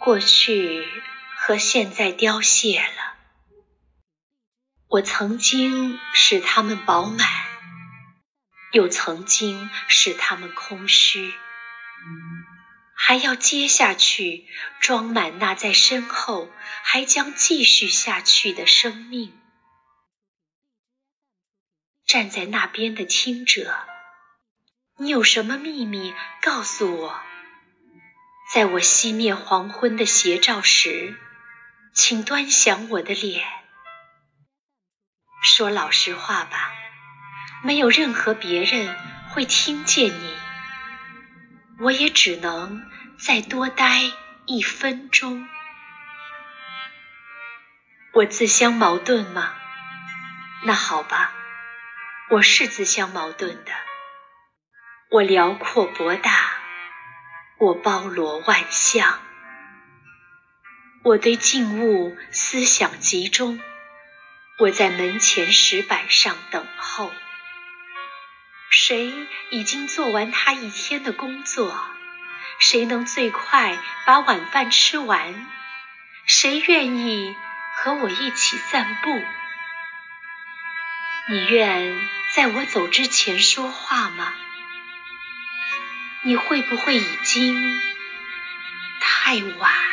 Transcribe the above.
过去和现在凋谢了，我曾经使它们饱满，又曾经使它们空虚，还要接下去装满那在身后还将继续下去的生命。站在那边的听者，你有什么秘密告诉我？在我熄灭黄昏的斜照时，请端详我的脸。说老实话吧，没有任何别人会听见你。我也只能再多待一分钟。我自相矛盾吗？那好吧，我是自相矛盾的。我辽阔博大。我包罗万象，我对静物思想集中。我在门前石板上等候，谁已经做完他一天的工作？谁能最快把晚饭吃完？谁愿意和我一起散步？你愿在我走之前说话吗？你会不会已经太晚？